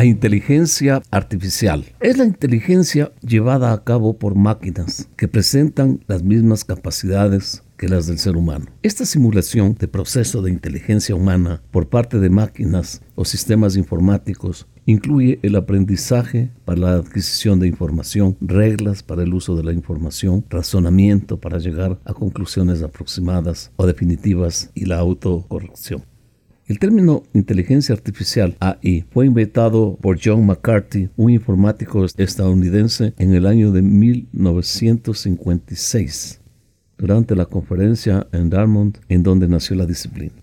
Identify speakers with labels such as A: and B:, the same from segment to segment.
A: La inteligencia artificial es la inteligencia llevada a cabo por máquinas que presentan las mismas capacidades que las del ser humano. Esta simulación de proceso de inteligencia humana por parte de máquinas o sistemas informáticos incluye el aprendizaje para la adquisición de información, reglas para el uso de la información, razonamiento para llegar a conclusiones aproximadas o definitivas y la autocorrección. El término inteligencia artificial AI fue inventado por John McCarthy, un informático estadounidense, en el año de 1956, durante la conferencia en Dartmouth en donde nació la disciplina.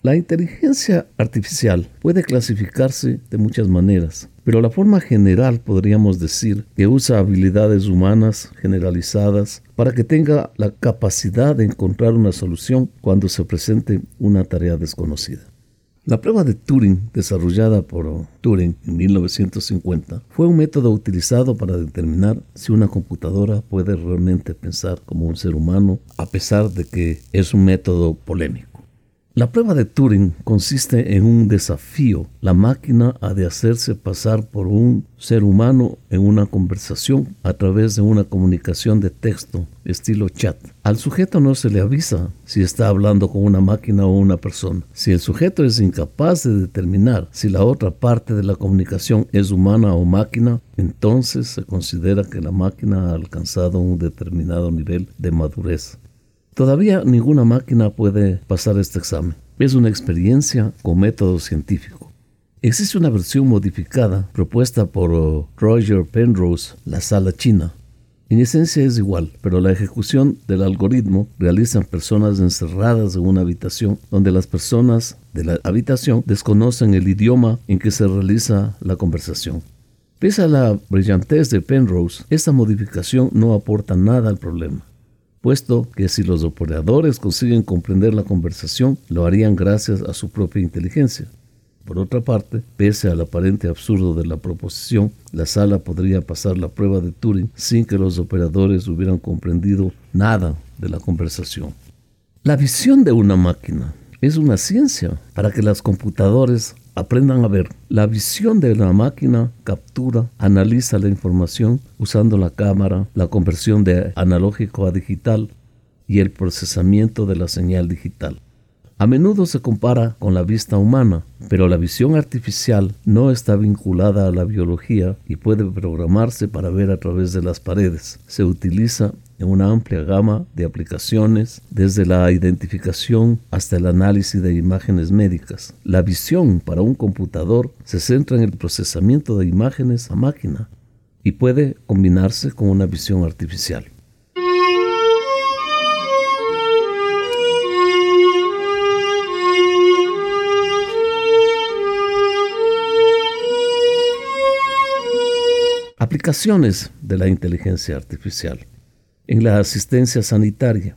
A: La inteligencia artificial puede clasificarse de muchas maneras, pero la forma general podríamos decir que usa habilidades humanas generalizadas para que tenga la capacidad de encontrar una solución cuando se presente una tarea desconocida. La prueba de Turing, desarrollada por Turing en 1950, fue un método utilizado para determinar si una computadora puede realmente pensar como un ser humano, a pesar de que es un método polémico. La prueba de Turing consiste en un desafío. La máquina ha de hacerse pasar por un ser humano en una conversación a través de una comunicación de texto estilo chat. Al sujeto no se le avisa si está hablando con una máquina o una persona. Si el sujeto es incapaz de determinar si la otra parte de la comunicación es humana o máquina, entonces se considera que la máquina ha alcanzado un determinado nivel de madurez. Todavía ninguna máquina puede pasar este examen. Es una experiencia con método científico. Existe una versión modificada propuesta por uh, Roger Penrose, la sala china. En esencia es igual, pero la ejecución del algoritmo realizan personas encerradas en una habitación donde las personas de la habitación desconocen el idioma en que se realiza la conversación. Pese a la brillantez de Penrose, esta modificación no aporta nada al problema puesto que si los operadores consiguen comprender la conversación, lo harían gracias a su propia inteligencia. Por otra parte, pese al aparente absurdo de la proposición, la sala podría pasar la prueba de Turing sin que los operadores hubieran comprendido nada de la conversación. La visión de una máquina es una ciencia para que las computadoras aprendan a ver. La visión de la máquina captura, analiza la información usando la cámara, la conversión de analógico a digital y el procesamiento de la señal digital. A menudo se compara con la vista humana, pero la visión artificial no está vinculada a la biología y puede programarse para ver a través de las paredes. Se utiliza en una amplia gama de aplicaciones, desde la identificación hasta el análisis de imágenes médicas. La visión para un computador se centra en el procesamiento de imágenes a máquina y puede combinarse con una visión artificial. Aplicaciones de la inteligencia artificial. En la asistencia sanitaria.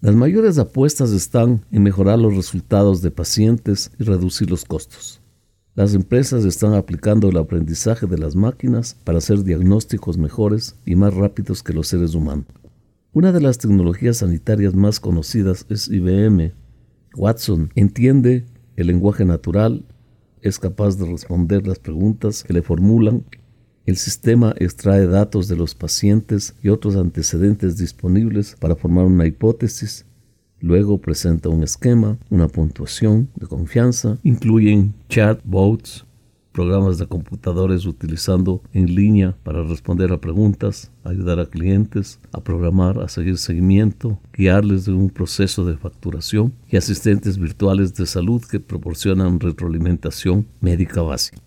A: Las mayores apuestas están en mejorar los resultados de pacientes y reducir los costos. Las empresas están aplicando el aprendizaje de las máquinas para hacer diagnósticos mejores y más rápidos que los seres humanos. Una de las tecnologías sanitarias más conocidas es IBM. Watson entiende el lenguaje natural, es capaz de responder las preguntas que le formulan el sistema extrae datos de los pacientes y otros antecedentes disponibles para formar una hipótesis. Luego presenta un esquema, una puntuación de confianza. Incluyen chatbots, programas de computadores utilizando en línea para responder a preguntas, ayudar a clientes a programar, a seguir seguimiento, guiarles de un proceso de facturación y asistentes virtuales de salud que proporcionan retroalimentación médica básica.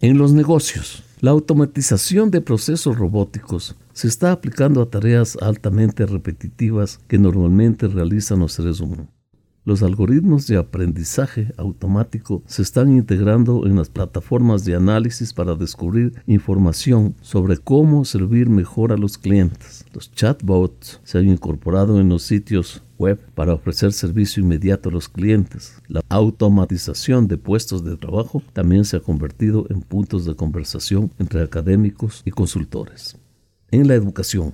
A: En los negocios, la automatización de procesos robóticos se está aplicando a tareas altamente repetitivas que normalmente realizan los seres humanos. Los algoritmos de aprendizaje automático se están integrando en las plataformas de análisis para descubrir información sobre cómo servir mejor a los clientes. Los chatbots se han incorporado en los sitios web para ofrecer servicio inmediato a los clientes. La automatización de puestos de trabajo también se ha convertido en puntos de conversación entre académicos y consultores. En la educación,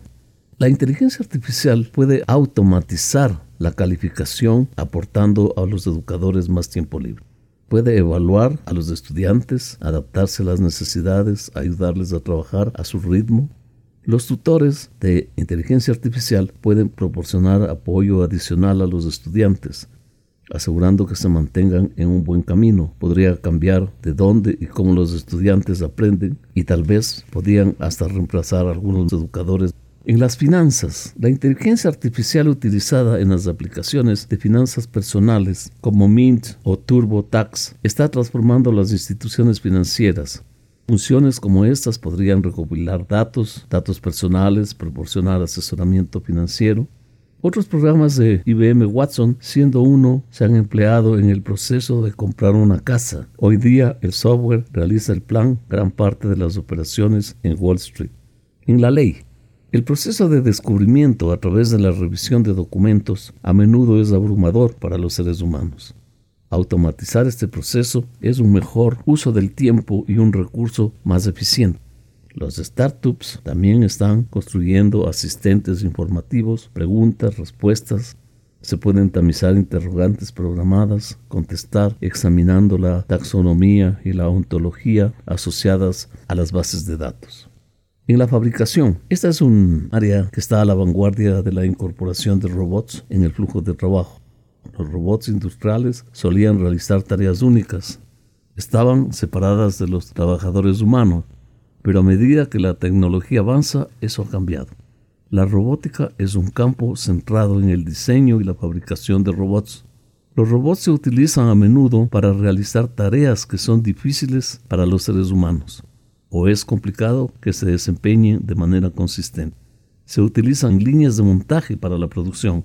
A: la inteligencia artificial puede automatizar la calificación aportando a los educadores más tiempo libre. Puede evaluar a los estudiantes, adaptarse a las necesidades, ayudarles a trabajar a su ritmo. Los tutores de inteligencia artificial pueden proporcionar apoyo adicional a los estudiantes, asegurando que se mantengan en un buen camino. Podría cambiar de dónde y cómo los estudiantes aprenden y tal vez podrían hasta reemplazar a algunos educadores. En las finanzas, la inteligencia artificial utilizada en las aplicaciones de finanzas personales como Mint o TurboTax está transformando las instituciones financieras. Funciones como estas podrían recopilar datos, datos personales, proporcionar asesoramiento financiero, otros programas de IBM Watson, siendo uno, se han empleado en el proceso de comprar una casa. Hoy día el software realiza el plan gran parte de las operaciones en Wall Street. En la ley, el proceso de descubrimiento a través de la revisión de documentos a menudo es abrumador para los seres humanos. Automatizar este proceso es un mejor uso del tiempo y un recurso más eficiente. Los startups también están construyendo asistentes informativos, preguntas, respuestas. Se pueden tamizar interrogantes programadas, contestar examinando la taxonomía y la ontología asociadas a las bases de datos. En la fabricación, esta es un área que está a la vanguardia de la incorporación de robots en el flujo de trabajo. Los robots industriales solían realizar tareas únicas. Estaban separadas de los trabajadores humanos pero a medida que la tecnología avanza, eso ha cambiado. La robótica es un campo centrado en el diseño y la fabricación de robots. Los robots se utilizan a menudo para realizar tareas que son difíciles para los seres humanos, o es complicado que se desempeñen de manera consistente. Se utilizan líneas de montaje para la producción,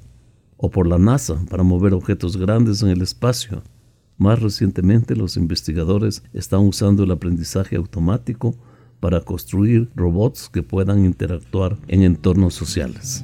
A: o por la NASA para mover objetos grandes en el espacio. Más recientemente, los investigadores están usando el aprendizaje automático para construir robots que puedan interactuar en entornos sociales.